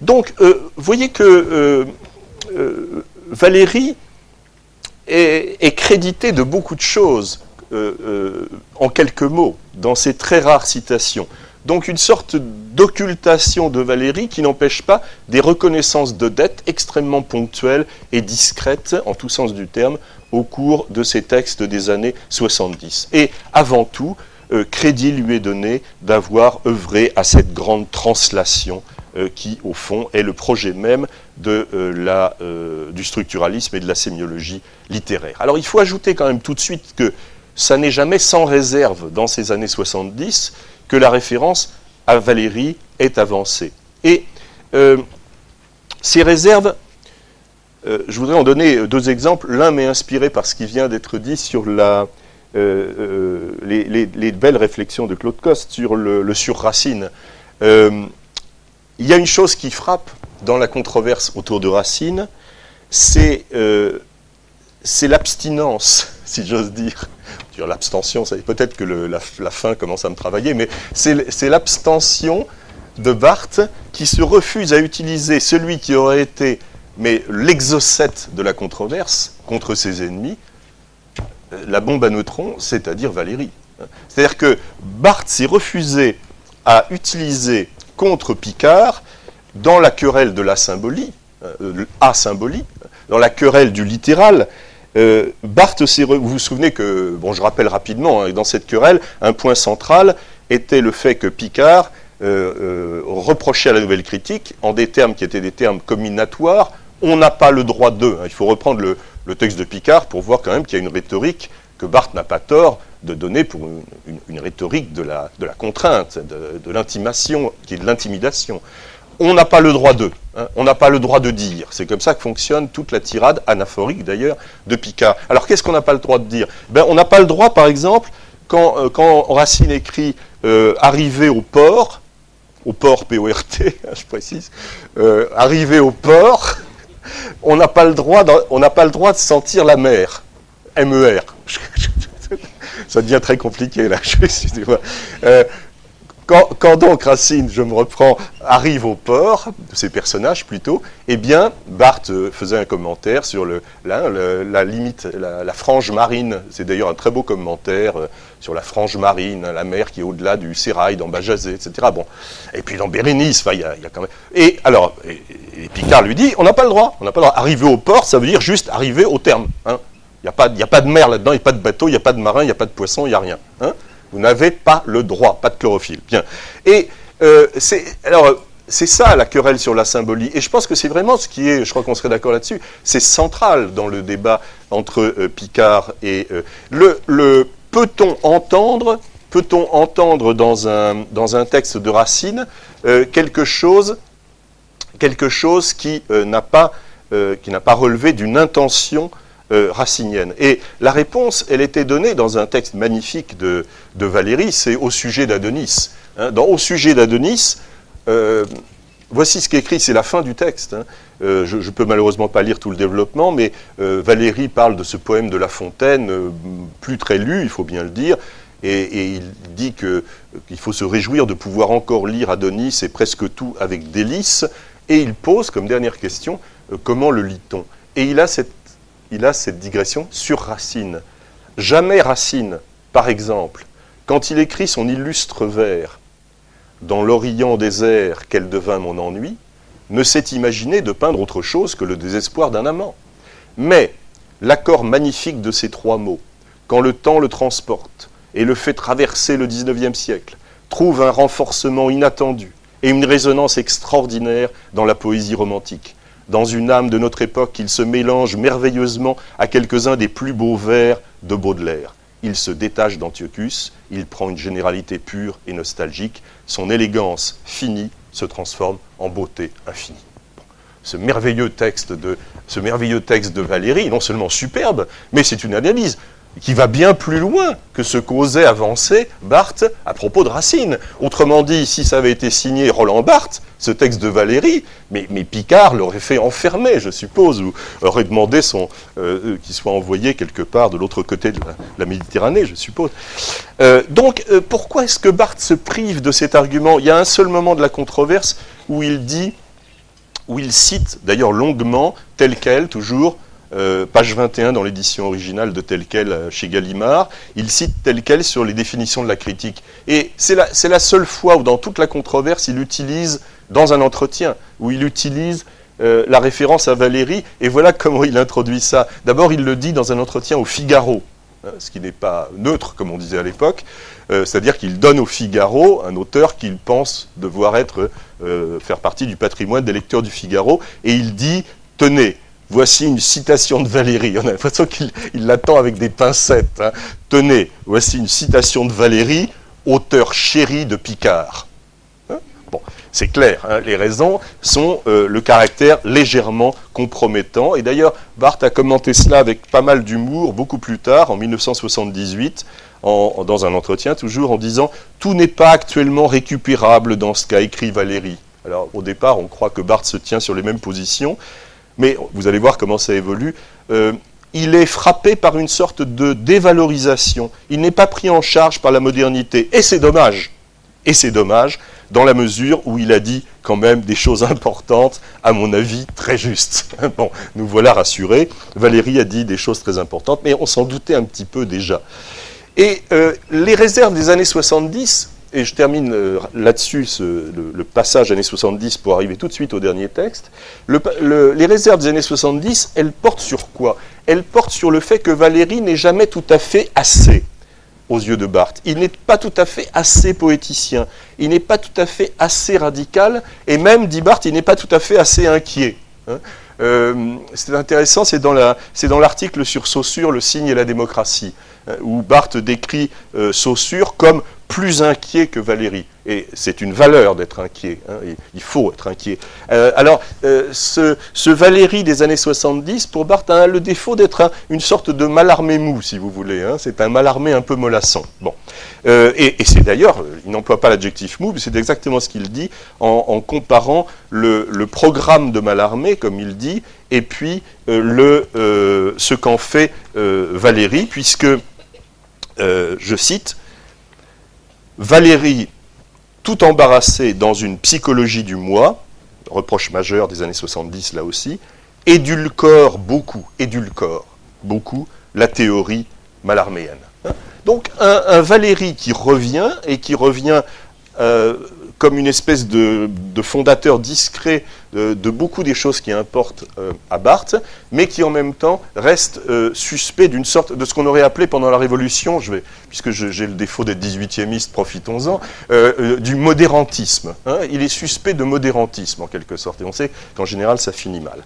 Donc, vous voyez que Valérie est, crédité de beaucoup de choses en quelques mots dans ces très rares citations. Donc une sorte d'occultation de Valérie qui n'empêche pas des reconnaissances de dettes extrêmement ponctuelles et discrètes, en tout sens du terme, au cours de ces textes des années 70. Et avant tout, euh, crédit lui est donné d'avoir œuvré à cette grande translation euh, qui, au fond, est le projet même de, euh, la, du structuralisme et de la sémiologie littéraire. Alors il faut ajouter quand même tout de suite que ça n'est jamais sans réserve dans ces années 70 que la référence à Valérie est avancée. Et euh, ces réserves, euh, je voudrais en donner deux exemples. L'un m'est inspiré par ce qui vient d'être dit sur la, euh, les, belles réflexions de Claude Coste sur le, le sur-Racine. Il y a une chose qui frappe dans la controverse autour de Racine, c'est l'abstinence, si j'ose dire, l'abstention, peut-être que la, fin commence à me travailler, mais c'est l'abstention de Barthes qui se refuse à utiliser celui qui aurait été l'exocète de la controverse contre ses ennemis, la bombe à neutrons, c'est-à-dire Valérie. C'est-à-dire que Barthes s'est refusé à utiliser contre Picard, dans la querelle de la symbolie, euh, a symbolie, dans la querelle du littéral, euh, Barthes, vous vous souvenez que, bon, je rappelle rapidement, hein, dans cette querelle, un point central était le fait que Picard euh, euh, reprochait à la nouvelle critique, en des termes qui étaient des termes combinatoires, on n'a pas le droit d'eux. Hein. Il faut reprendre le, texte de Picard pour voir quand même qu'il y a une rhétorique que Barthes n'a pas tort de donner pour une, rhétorique de la, de la contrainte, de, l'intimation, qui est de l'intimidation on n'a pas le droit de, hein. on n'a pas le droit de dire. C'est comme ça que fonctionne toute la tirade anaphorique d'ailleurs de Picard. Alors qu'est-ce qu'on n'a pas le droit de dire? Ben, On n'a pas le droit, par exemple, quand, euh, Racine écrit euh, arriver au port, au port P-O-R-T, je précise, euh, arriver au port, on n'a pas, le droit de, pas le droit de sentir la mer, M-E-R. Ça devient très compliqué là, excusez-moi. Quand, donc Racine, je me reprends, arrive au port, ces personnages plutôt, eh bien, Barthes faisait un commentaire sur le, la, limite, la, frange marine. C'est d'ailleurs un très beau commentaire euh, sur la frange marine, la mer qui est au-delà du sérail, dans Bajazet, etc. Bon. Et puis dans Bérénice, il y, a quand même. Et alors, Picard lui dit on n'a pas le droit. On n'a pas le droit. Arriver au port, ça veut dire juste arriver au terme. Hein. Il n'y a, pas, a pas de mer là-dedans, il n'y a pas de bateau, il n'y a pas de marin, il n'y a pas de poisson, il n'y a rien. Hein. Vous n'avez pas le droit, pas de chlorophylle. Bien. Et euh, c'est ça la querelle sur la symbolie. Et je pense que c'est vraiment ce qui est, je crois qu'on serait d'accord là-dessus, c'est central dans le débat entre euh, Picard et euh, le, le peut-on entendre, peut-on entendre dans un, dans un texte de Racine quelque chose, quelque chose qui n'a pas qui n'a pas relevé d'une intention euh, racinienne. Et la réponse, elle était donnée dans un texte magnifique de, Valérie, c'est au sujet d'Adonis. Hein. dans Au sujet d'Adonis, euh, voici ce qu'écrit, c'est la fin du texte. Hein. Euh, je ne peux malheureusement pas lire tout le développement, mais Valérie parle de ce poème de La Fontaine, plus très lu, il faut bien le dire, et, il dit qu'il faut se réjouir de pouvoir encore lire Adonis et presque tout avec délice, et il pose comme dernière question, comment le lit-on? Et il a cette il a cette digression sur Racine. Jamais Racine, par exemple, quand il écrit son illustre vers Dans l'Orient désert, quel devint mon ennui, ne s'est imaginé de peindre autre chose que le désespoir d'un amant. Mais l'accord magnifique de ces trois mots, quand le temps le transporte et le fait traverser le XIXe siècle, trouve un renforcement inattendu et une résonance extraordinaire dans la poésie romantique dans une âme de notre époque, il se mélange merveilleusement à quelques-uns des plus beaux vers de Baudelaire. Il se détache d'Antiochus, il prend une généralité pure et nostalgique, son élégance finie se transforme en beauté infinie. Ce merveilleux texte de, ce merveilleux texte de Valérie, non seulement superbe, mais c'est une analyse qui va bien plus loin que ce qu'osait avancer Barthes à propos de Racine. Autrement dit, si ça avait été signé Roland Barthes, ce texte de Valérie, mais, Picard l'aurait fait enfermer, je suppose, ou aurait demandé son, euh, qu'il soit envoyé quelque part de l'autre côté de la, Méditerranée, je suppose. Euh, donc, euh, pourquoi est-ce que Barthes se prive de cet argument? Il y a un seul moment de la controverse où il dit où il cite d'ailleurs longuement, tel quel, toujours, euh, page 21 dans l'édition originale de tel quel euh, chez Gallimard, il cite tel quel sur les définitions de la critique. Et c'est la, seule fois où dans toute la controverse, il utilise, dans un entretien, où il utilise euh, la référence à Valérie, et voilà comment il introduit ça. D'abord, il le dit dans un entretien au Figaro, hein, ce qui n'est pas neutre, comme on disait à l'époque, c'est-à-dire qu'il donne au Figaro un auteur qu'il pense devoir être, faire partie du patrimoine des lecteurs du Figaro, et il dit, tenez, Voici une citation de Valérie. On a l'impression qu'il l'attend avec des pincettes. Hein. Tenez, voici une citation de Valérie, auteur chéri de Picard. Hein? Bon, c'est clair, hein, les raisons sont euh, le caractère légèrement compromettant. Et d'ailleurs, Barthes a commenté cela avec pas mal d'humour beaucoup plus tard, en 1978, en, dans un entretien toujours, en disant « Tout n'est pas actuellement récupérable dans ce qu'a écrit Valérie ». Alors au départ, on croit que Barthes se tient sur les mêmes positions, mais vous allez voir comment ça évolue. Euh, il est frappé par une sorte de dévalorisation. Il n'est pas pris en charge par la modernité. Et c'est dommage. Et c'est dommage, dans la mesure où il a dit quand même des choses importantes, à mon avis, très justes. Bon, nous voilà rassurés. Valérie a dit des choses très importantes, mais on s'en doutait un petit peu déjà. Et euh, les réserves des années 70, et je termine euh, là-dessus le, passage années 70 pour arriver tout de suite au dernier texte. les réserves des années 70, elles portent sur quoi? Elles portent sur le fait que Valérie n'est jamais tout à fait assez aux yeux de Barthes. Il n'est pas tout à fait assez poéticien, il n'est pas tout à fait assez radical, et même, dit Barthes, il n'est pas tout à fait assez inquiet. Hein. Euh, c'est intéressant, c'est dans l'article sur Saussure, le signe et la démocratie, hein, où Barthes décrit euh, Saussure comme plus inquiet que Valérie. Et c'est une valeur d'être inquiet, hein, il faut être inquiet. Euh, alors, euh, ce, ce, Valérie des années 70, pour Barthes, a le défaut d'être une sorte de malarmé mou, si vous voulez. Hein. c'est un malarmé un peu mollasson. Bon. Euh, et, c'est d'ailleurs, il n'emploie pas l'adjectif mou, mais c'est exactement ce qu'il dit en, comparant le, programme de Malarmé, comme il dit, et puis le, ce qu'en fait Valérie, puisque, je cite, Valérie, tout embarrassée dans une psychologie du moi, reproche majeur des années 70 là aussi, édulcore beaucoup, édulcore beaucoup la théorie malarméenne. Donc un, Valérie qui revient, et qui revient euh, comme une espèce de, fondateur discret de, beaucoup des choses qui importent euh, à Barthes, mais qui en même temps reste euh, suspect d'une sorte de ce qu'on aurait appelé pendant la Révolution, je vais, puisque j'ai le défaut d'être 18e profitons-en, euh, du modérantisme. Hein. Il est suspect de modérantisme en quelque sorte, et on sait qu'en général ça finit mal.